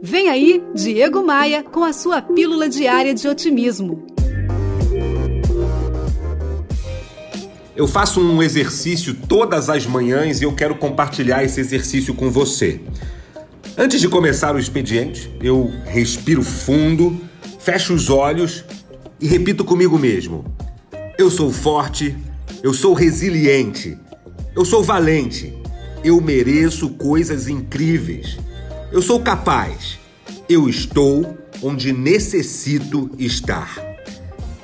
Vem aí, Diego Maia, com a sua pílula diária de otimismo. Eu faço um exercício todas as manhãs e eu quero compartilhar esse exercício com você. Antes de começar o expediente, eu respiro fundo, fecho os olhos e repito comigo mesmo: Eu sou forte, eu sou resiliente, eu sou valente, eu mereço coisas incríveis. Eu sou capaz. Eu estou onde necessito estar.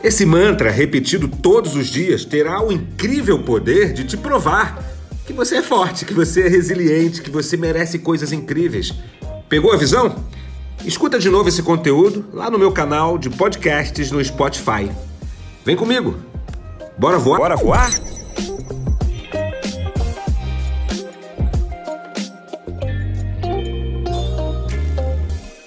Esse mantra, repetido todos os dias, terá o incrível poder de te provar que você é forte, que você é resiliente, que você merece coisas incríveis. Pegou a visão? Escuta de novo esse conteúdo lá no meu canal de podcasts no Spotify. Vem comigo. Bora voar? Bora voar?